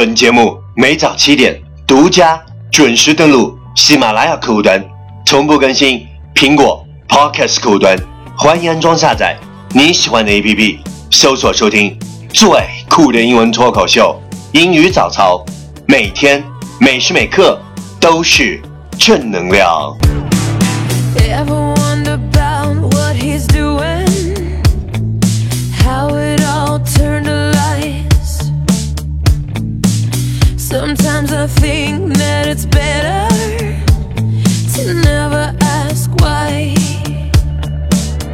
本节目每早七点独家准时登录喜马拉雅客户端，同步更新苹果 Podcast 客户端，欢迎安装下载你喜欢的 APP，搜索收听最酷的英文脱口秀英语早操，每天每时每刻都是正能量。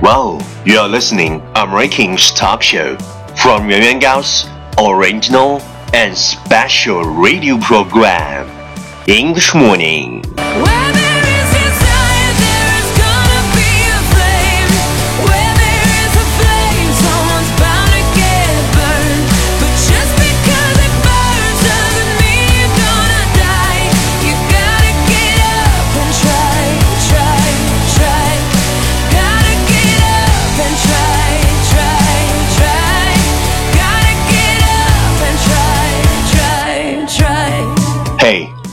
Wow, you are listening American King's talk show from Yuan Yuan Gao's original and special radio program, English Morning.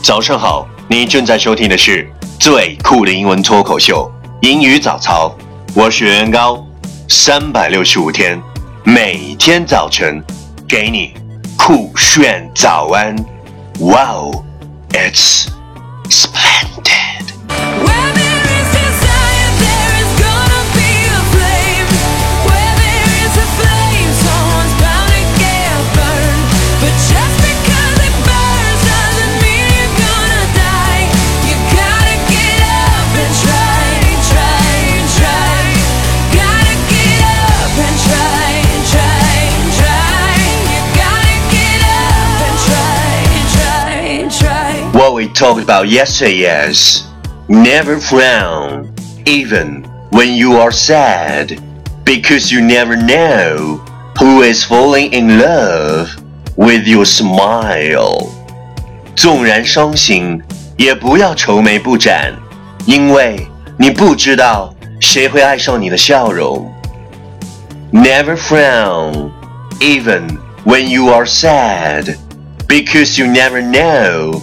早上好！你正在收听的是最酷的英文脱口秀《英语早操》，我是袁高，三百六十五天，每天早晨给你酷炫早安。Wow, it's splendid！What we talked about yesterday is never frown, even when you are sad, because you never know who is falling in love with your smile. 纵然伤心，也不要愁眉不展，因为你不知道谁会爱上你的笑容。Never frown, even when you are sad, because you never know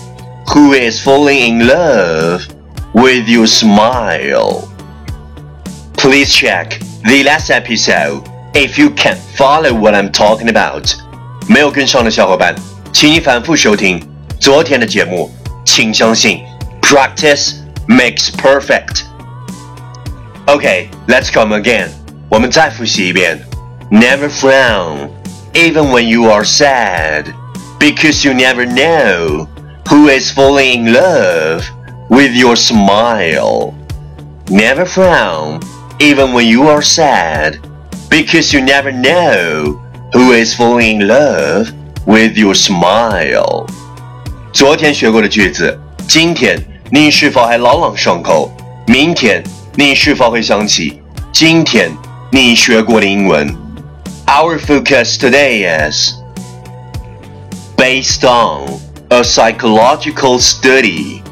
who is falling in love with your smile. Please check the last episode if you can follow what I'm talking about. 没有跟上的小伙伴，请你反复收听昨天的节目。请相信，practice makes perfect. Okay, let's come again. 我们再复习一遍。Never frown, even when you are sad, because you never know who is falling in love with your smile. Never frown, even when you are sad, because you never know who is falling in love with your smile. 昨天学过的句子，今天你是否还朗朗上口？明天你是否会想起今天你学过的英文？Our focus today is based on a psychological study.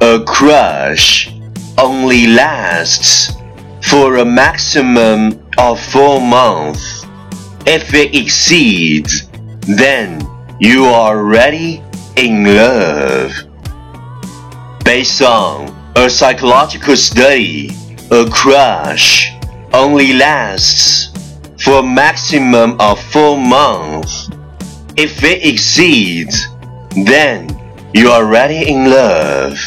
A crush only lasts for a maximum of four months. If it exceeds, then you are already in love. Based on a psychological study, a crush only lasts for a maximum of four months. If it exceeds, then you are already in love.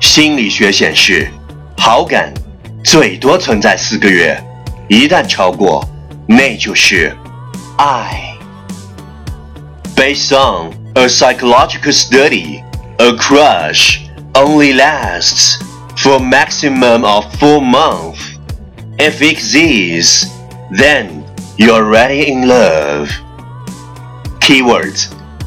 心理学显示，好感最多存在四个月，一旦超过，那就是爱。Based on a psychological study, a crush only lasts for a maximum of four months. If it exceeds, then you're already in love. Keywords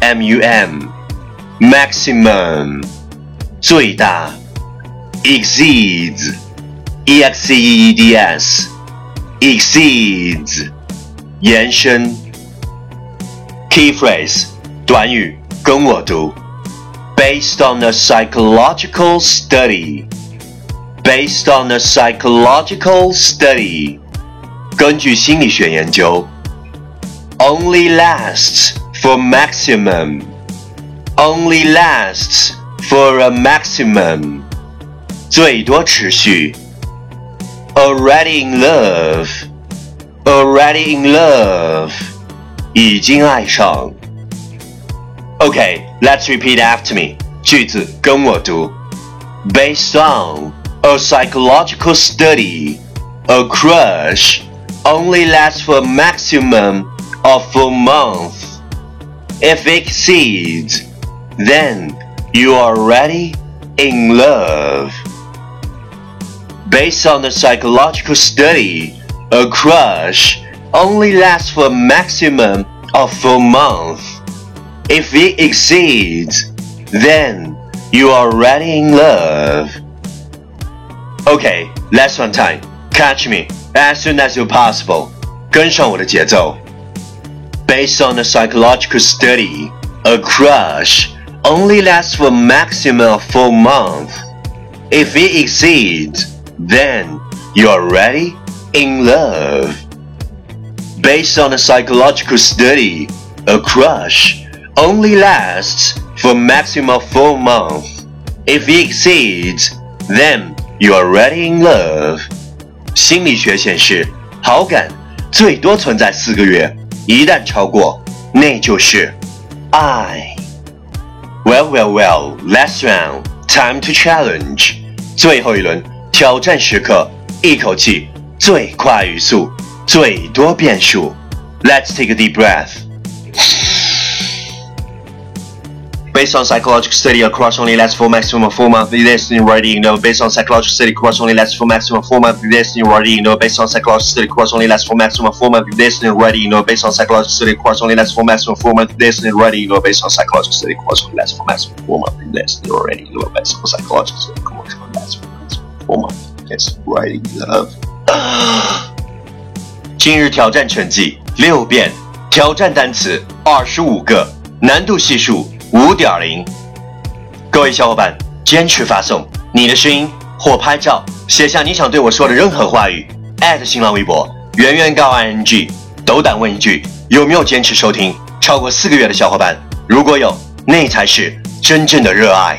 M U M maximum 最大 exceeds E X C E E D S exceeds 延伸 key phrase 短语跟我读 based on a psychological study based on a psychological study 根据心理学研究 only lasts for maximum only lasts for a maximum 最多持续 already in love already in love 已经爱上 Okay, let's repeat after me. 句子跟我读。Based on a psychological study, a crush only lasts for a maximum of a month. If it exceeds, then you are already in love. Based on the psychological study, a crush only lasts for a maximum of a month. If it exceeds, then you are already in love. Okay, last one time. Catch me as soon as you're possible. 跟上我的节奏。 Based on a psychological study, a crush only lasts for a maximum of four months. If it exceeds, then you're already in love. Based on a psychological study, a crush only lasts for a maximum of four months. If it exceeds, then you are already in love. 心理学显示，好感最多存在四个月， 一旦超过，那就是 I。Well, well, well. Last round, time to challenge. 最后一轮挑战时刻，一口气最快语速，最多变数。Let's take a deep breath. Based on psychological study, a crush only lasts for maximum of four months. This you already know. Based on psychological study, crush only lasts for maximum of four months. This you already know. Based on psychological study, crush only lasts for maximum of four months. This you already know. Based on psychological study, crush only lasts for maximum of four months. This you already know. Based on psychological study, crush only lasts for maximum of four months. This you already know. Based on psychological study, crush only lasts for maximum of four months. This you already love. 今日挑战成绩六遍，挑战单词二十五个，难度系数 五点零。各位小伙伴，坚持发送你的声音或拍照，写下你想对我说的任何话语，@新浪微博圆圆告 ing，斗胆问一句，有没有坚持收听超过四个月的小伙伴？如果有，那才是真正的热爱。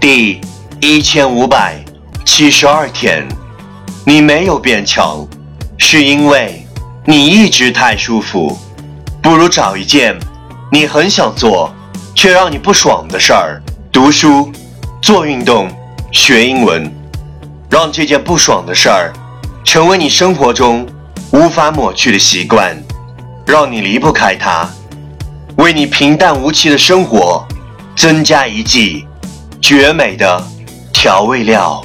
第一千五百七十二天，你没有变强，是因为你一直太舒服。不如找一件你很想做却让你不爽的事儿，读书、做运动、学英文，让这件不爽的事儿成为你生活中无法抹去的习惯，让你离不开它，为你平淡无奇的生活增加一剂绝美的调味料。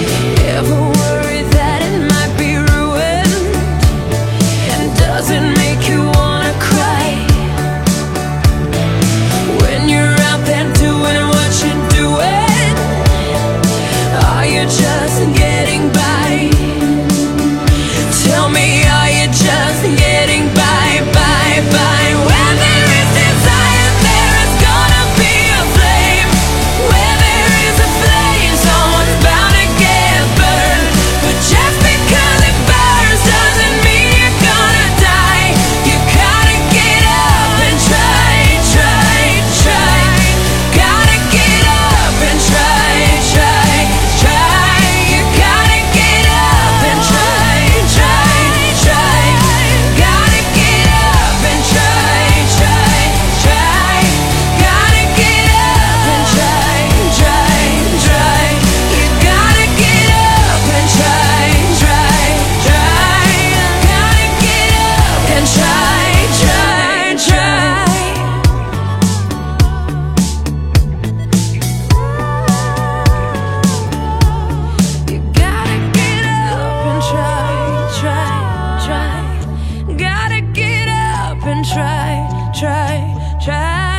And try, try, try.